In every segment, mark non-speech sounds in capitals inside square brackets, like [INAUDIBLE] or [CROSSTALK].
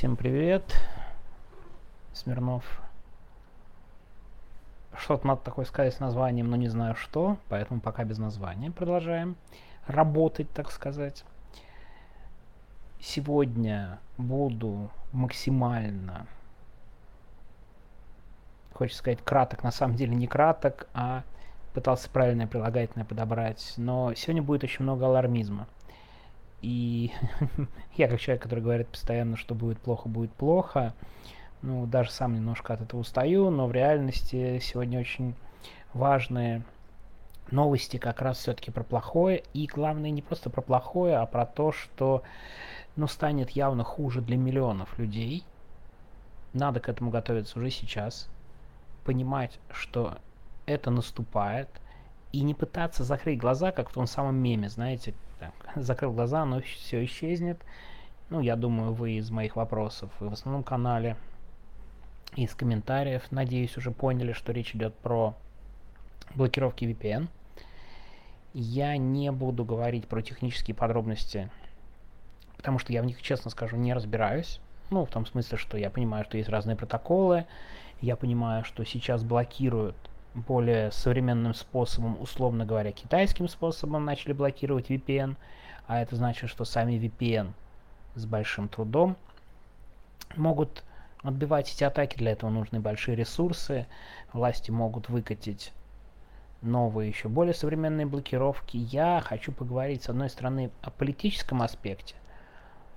Всем привет. Смирнов. Что-то надо такое сказать с названием, но не знаю что, поэтому пока без названия продолжаем работать, так сказать. Сегодня буду максимально, хочется сказать, краток, на самом деле не краток, а пытался правильное прилагательное подобрать, но сегодня будет очень много алармизма. И [LAUGHS] я как человек, который говорит постоянно, что будет плохо, будет плохо, ну, даже сам немножко от этого устаю, но в реальности сегодня очень важные новости как раз все-таки про плохое. И главное не просто про плохое, а про то, что ну, станет явно хуже для миллионов людей. Надо к этому готовиться уже сейчас. Понимать, что это наступает. И не пытаться закрыть глаза, как в том самом меме, знаете, так, [LAUGHS] закрыл глаза, но все исчезнет. Ну, я думаю, вы из моих вопросов и в основном канале, из комментариев, надеюсь, уже поняли, что речь идет про блокировки VPN. Я не буду говорить про технические подробности, потому что я в них, честно скажу, не разбираюсь. Ну, в том смысле, что я понимаю, что есть разные протоколы, я понимаю, что сейчас блокируют более современным способом, условно говоря, китайским способом начали блокировать VPN, а это значит, что сами VPN с большим трудом могут отбивать эти атаки, для этого нужны большие ресурсы, власти могут выкатить новые, еще более современные блокировки. Я хочу поговорить, с одной стороны, о политическом аспекте,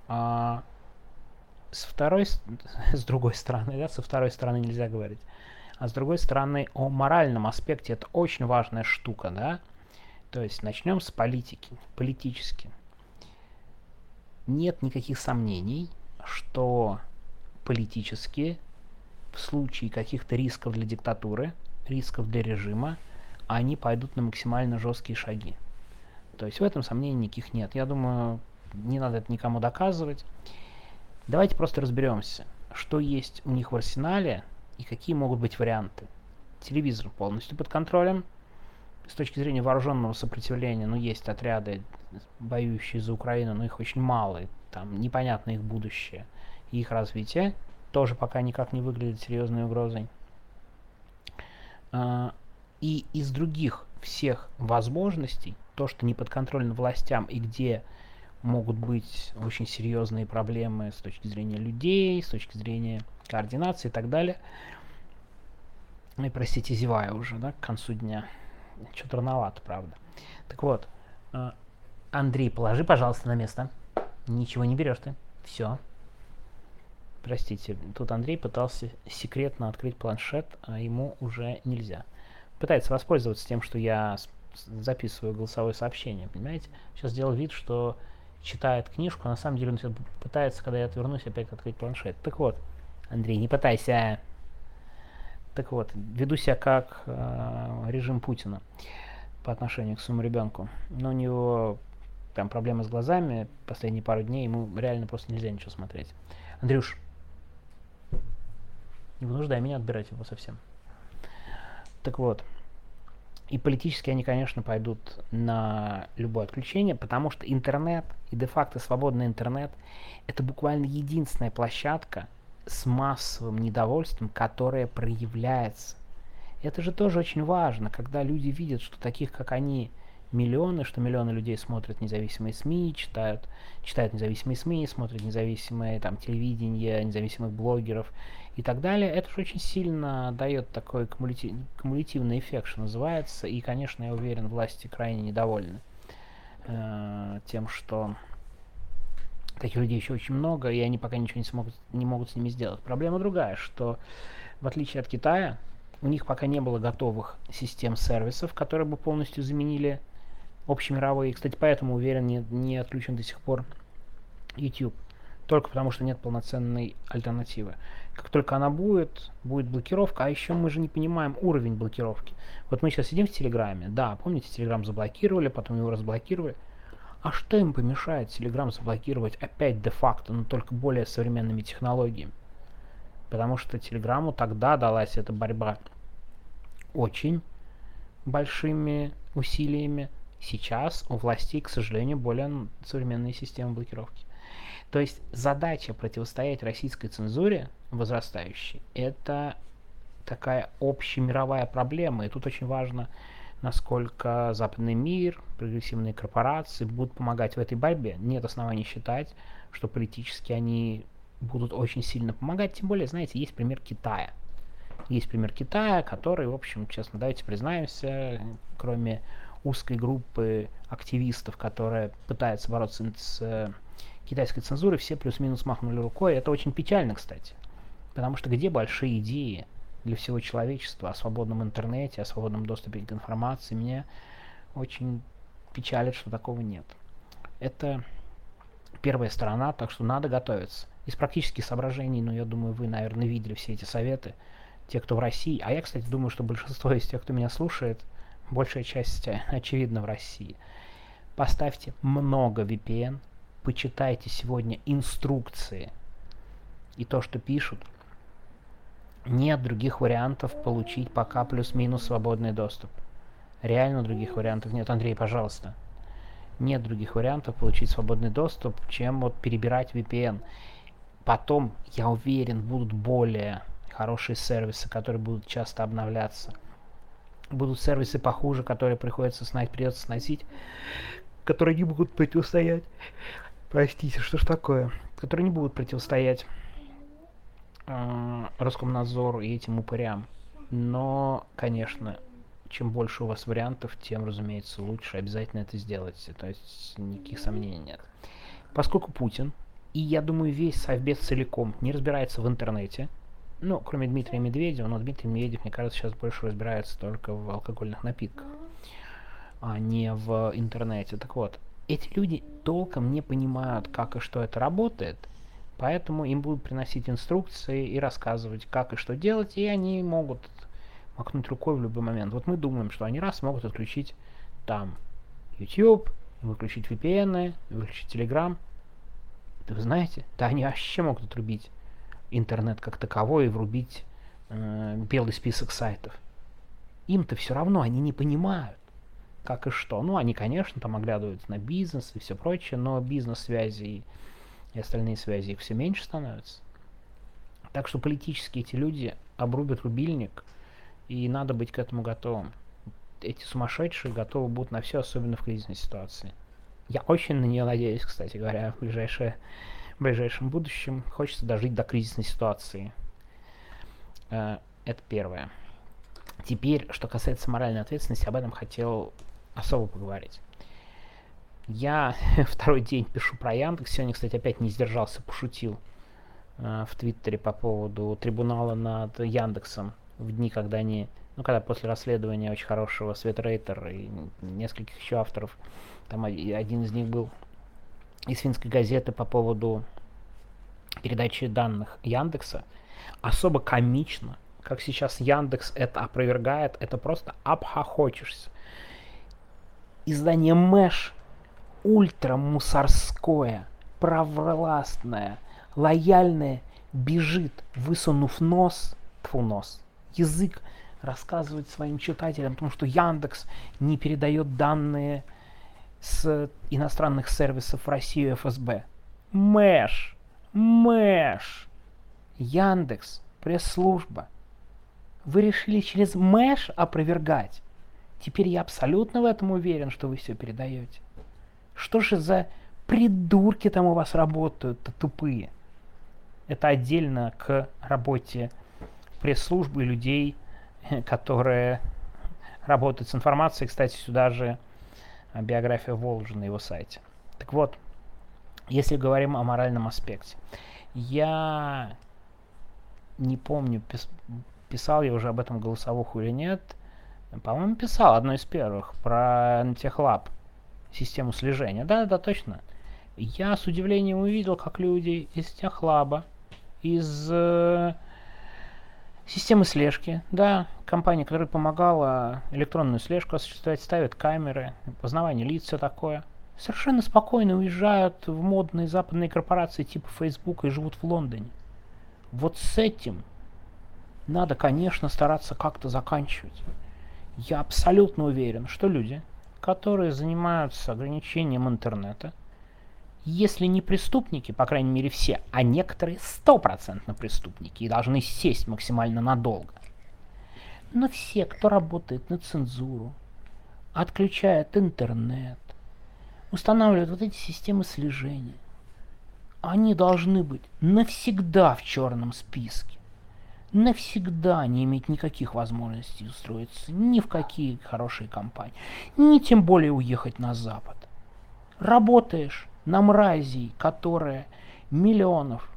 а с второй, с [LAUGHS] другой стороны, да, со второй стороны нельзя говорить, а с другой стороны о моральном аспекте. Это очень важная штука, да. То есть начнем с политики, политически. Нет никаких сомнений, что политически в случае каких-то рисков для диктатуры, рисков для режима, они пойдут на максимально жесткие шаги. То есть в этом сомнений никаких нет. Я думаю, не надо это никому доказывать. Давайте просто разберемся, что есть у них в арсенале и какие могут быть варианты. Телевизор полностью под контролем. С точки зрения вооруженного сопротивления, ну, есть отряды, воюющие за Украину, но их очень мало, и там непонятно их будущее и их развитие. Тоже пока никак не выглядит серьезной угрозой. А, и из других всех возможностей, то, что не подконтрольно властям и где могут быть очень серьезные проблемы с точки зрения людей, с точки зрения координации и так далее. И, простите, зеваю уже, да, к концу дня. Что-то рановато, правда. Так вот, э, Андрей, положи, пожалуйста, на место. Ничего не берешь ты. Все. Простите, тут Андрей пытался секретно открыть планшет, а ему уже нельзя. Пытается воспользоваться тем, что я записываю голосовое сообщение, понимаете? Сейчас сделал вид, что читает книжку, а на самом деле он пытается, когда я отвернусь, опять открыть планшет. Так вот, Андрей, не пытайся. Так вот, веду себя как э, режим Путина по отношению к своему ребенку. Но у него там проблемы с глазами, последние пару дней ему реально просто нельзя ничего смотреть. Андрюш, не вынуждай меня отбирать его совсем. Так вот, и политически они, конечно, пойдут на любое отключение, потому что интернет и де-факто свободный интернет это буквально единственная площадка с массовым недовольством, которая проявляется. Это же тоже очень важно, когда люди видят, что таких, как они, миллионы, что миллионы людей смотрят независимые СМИ, читают, читают независимые СМИ, смотрят независимые там, телевидение, независимых блогеров и так далее, это же очень сильно дает такой кумулятив, кумулятивный эффект, что называется. И, конечно, я уверен, власти крайне недовольны э, тем, что таких людей еще очень много, и они пока ничего не, смогут, не могут с ними сделать. Проблема другая, что в отличие от Китая, у них пока не было готовых систем сервисов, которые бы полностью заменили общемировые. Кстати, поэтому, уверен, не, не отключен до сих пор YouTube. Только потому, что нет полноценной альтернативы. Как только она будет, будет блокировка, а еще мы же не понимаем уровень блокировки. Вот мы сейчас сидим в Телеграме, да, помните, Телеграм заблокировали, потом его разблокировали. А что им помешает Телеграм заблокировать опять де-факто, но только более современными технологиями? Потому что Телеграму тогда далась эта борьба очень большими усилиями. Сейчас у властей, к сожалению, более современные системы блокировки. То есть задача противостоять российской цензуре возрастающей – это такая общемировая проблема. И тут очень важно, насколько западный мир, прогрессивные корпорации будут помогать в этой борьбе. Нет оснований считать, что политически они будут очень сильно помогать. Тем более, знаете, есть пример Китая. Есть пример Китая, который, в общем, честно, давайте признаемся, кроме узкой группы активистов, которая пытается бороться с китайской цензурой, все плюс-минус махнули рукой. Это очень печально, кстати. Потому что где большие идеи для всего человечества о свободном интернете, о свободном доступе к информации, меня очень печалит, что такого нет. Это первая сторона, так что надо готовиться. Из практических соображений, ну, я думаю, вы, наверное, видели все эти советы, те, кто в России. А я, кстати, думаю, что большинство из тех, кто меня слушает, большая часть, [LAUGHS] очевидно, в России. Поставьте много VPN, почитайте сегодня инструкции и то, что пишут. Нет других вариантов получить пока плюс-минус свободный доступ. Реально других вариантов нет. Андрей, пожалуйста. Нет других вариантов получить свободный доступ, чем вот перебирать VPN. Потом, я уверен, будут более хорошие сервисы, которые будут часто обновляться. Будут сервисы похуже, которые приходится снять, придется сносить, которые не будут противостоять. Простите, что ж такое? Которые не будут противостоять Роскомнадзору и этим упырям. Но, конечно, чем больше у вас вариантов, тем, разумеется, лучше обязательно это сделать. То есть никаких сомнений нет. Поскольку Путин, и я думаю, весь Совбез целиком не разбирается в интернете, ну, кроме Дмитрия Медведева, но Дмитрий Медведев, мне кажется, сейчас больше разбирается только в алкогольных напитках, а не в интернете. Так вот, эти люди толком не понимают, как и что это работает, поэтому им будут приносить инструкции и рассказывать, как и что делать, и они могут махнуть рукой в любой момент. Вот мы думаем, что они раз могут отключить там YouTube, выключить VPN, выключить Telegram. Да вы знаете, да они вообще могут отрубить интернет как таковой и врубить э, белый список сайтов. Им-то все равно, они не понимают, как и что. Ну, они, конечно, там оглядываются на бизнес и все прочее, но бизнес-связи и, и остальные связи их все меньше становятся. Так что политически эти люди обрубят рубильник, и надо быть к этому готовым. Эти сумасшедшие готовы будут на все, особенно в кризисной ситуации. Я очень на нее надеюсь, кстати говоря, в ближайшее в ближайшем будущем. Хочется дожить до кризисной ситуации. Э, это первое. Теперь, что касается моральной ответственности, об этом хотел особо поговорить. Я [LAUGHS] второй день пишу про Яндекс. Сегодня, кстати, опять не сдержался, пошутил э, в Твиттере по поводу трибунала над Яндексом в дни, когда они, ну, когда после расследования очень хорошего Светрейтер и нескольких еще авторов, там один из них был из финской газеты по поводу передачи данных Яндекса особо комично, как сейчас Яндекс это опровергает, это просто обхохочешься. Издание Мэш ультрамусорское, провластное, лояльное бежит, высунув нос, тфу нос, язык, рассказывает своим читателям о том, что Яндекс не передает данные с иностранных сервисов в Россию ФСБ. Мэш, Мэш, Яндекс, пресс-служба. Вы решили через Мэш опровергать? Теперь я абсолютно в этом уверен, что вы все передаете. Что же за придурки там у вас работают-то тупые? Это отдельно к работе пресс-службы людей, [LAUGHS] которые работают с информацией. Кстати, сюда же биография Волжи на его сайте. Так вот, если говорим о моральном аспекте, я не помню, пис, писал я уже об этом голосовуху или нет. По-моему, писал одно из первых про Техлаб, систему слежения. Да, да, точно. Я с удивлением увидел, как люди из Техлаба, из э, Системы слежки, да, компания, которая помогала электронную слежку осуществлять, ставят камеры, познавание лиц, все такое. Совершенно спокойно уезжают в модные западные корпорации типа Facebook и живут в Лондоне. Вот с этим надо, конечно, стараться как-то заканчивать. Я абсолютно уверен, что люди, которые занимаются ограничением интернета, если не преступники, по крайней мере все, а некоторые стопроцентно преступники и должны сесть максимально надолго. Но все, кто работает на цензуру, отключает интернет, устанавливает вот эти системы слежения, они должны быть навсегда в черном списке. Навсегда не иметь никаких возможностей устроиться ни в какие хорошие компании, ни тем более уехать на Запад. Работаешь на мрази, которая миллионов,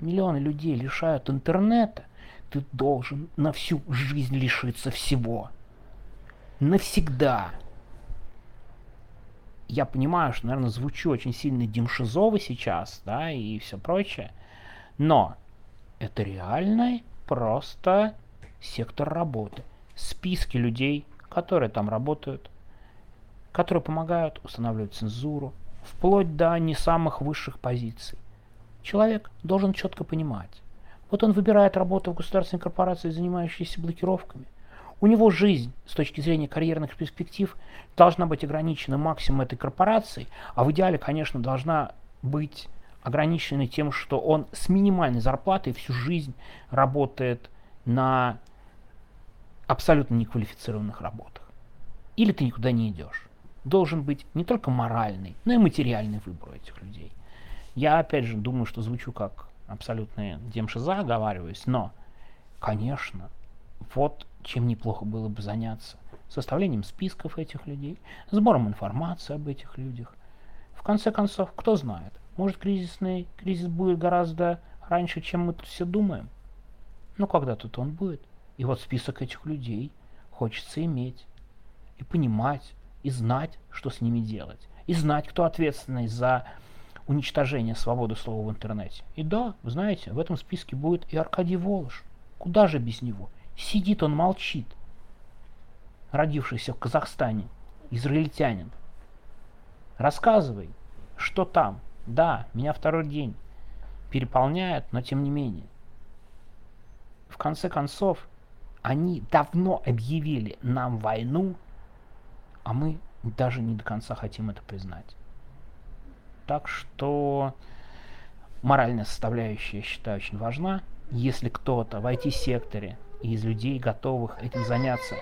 миллионы людей лишают интернета, ты должен на всю жизнь лишиться всего. Навсегда. Я понимаю, что, наверное, звучу очень сильно демшизово сейчас, да, и все прочее, но это реальный просто сектор работы. Списки людей, которые там работают, которые помогают устанавливать цензуру, вплоть до не самых высших позиций. Человек должен четко понимать. Вот он выбирает работу в государственной корпорации, занимающейся блокировками. У него жизнь с точки зрения карьерных перспектив должна быть ограничена максимум этой корпорации, а в идеале, конечно, должна быть ограничена тем, что он с минимальной зарплатой всю жизнь работает на абсолютно неквалифицированных работах. Или ты никуда не идешь должен быть не только моральный, но и материальный выбор этих людей. Я, опять же, думаю, что звучу как абсолютный демшиза, оговариваюсь, но, конечно, вот чем неплохо было бы заняться. Составлением списков этих людей, сбором информации об этих людях. В конце концов, кто знает, может кризисный кризис будет гораздо раньше, чем мы тут все думаем. Но когда тут он будет? И вот список этих людей хочется иметь и понимать, и знать, что с ними делать, и знать, кто ответственный за уничтожение свободы слова в интернете. И да, вы знаете, в этом списке будет и Аркадий Волош. Куда же без него? Сидит он, молчит. Родившийся в Казахстане, израильтянин. Рассказывай, что там. Да, меня второй день переполняет, но тем не менее. В конце концов, они давно объявили нам войну, а мы даже не до конца хотим это признать. Так что моральная составляющая, я считаю, очень важна. Если кто-то в IT-секторе из людей, готовых этим заняться,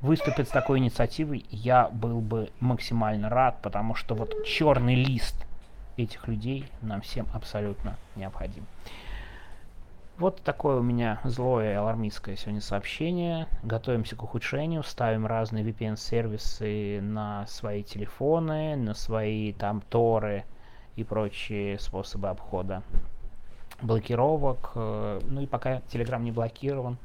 выступит с такой инициативой, я был бы максимально рад, потому что вот черный лист этих людей нам всем абсолютно необходим. Вот такое у меня злое алармистское сегодня сообщение. Готовимся к ухудшению, ставим разные VPN-сервисы на свои телефоны, на свои там торы и прочие способы обхода блокировок. Э, ну и пока Telegram не блокирован,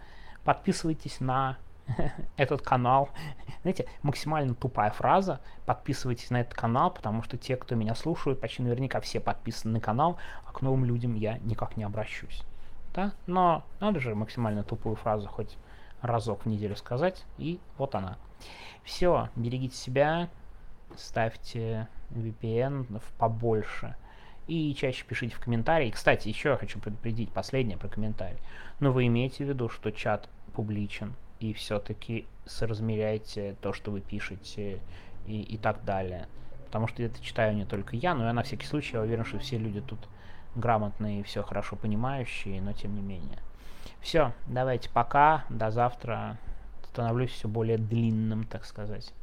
подписывайтесь на [LAUGHS] этот канал. [LAUGHS] Знаете, максимально тупая фраза. Подписывайтесь на этот канал, потому что те, кто меня слушают, почти наверняка все подписаны на канал, а к новым людям я никак не обращусь да, но надо же максимально тупую фразу хоть разок в неделю сказать, и вот она. Все, берегите себя, ставьте VPN побольше и чаще пишите в комментарии. Кстати, еще я хочу предупредить последнее про комментарий. Но вы имеете в виду, что чат публичен, и все-таки соразмеряйте то, что вы пишете и, и так далее. Потому что это читаю не только я, но я на всякий случай, я уверен, что все люди тут грамотные, все хорошо понимающие, но тем не менее. Все, давайте пока, до завтра. Становлюсь все более длинным, так сказать.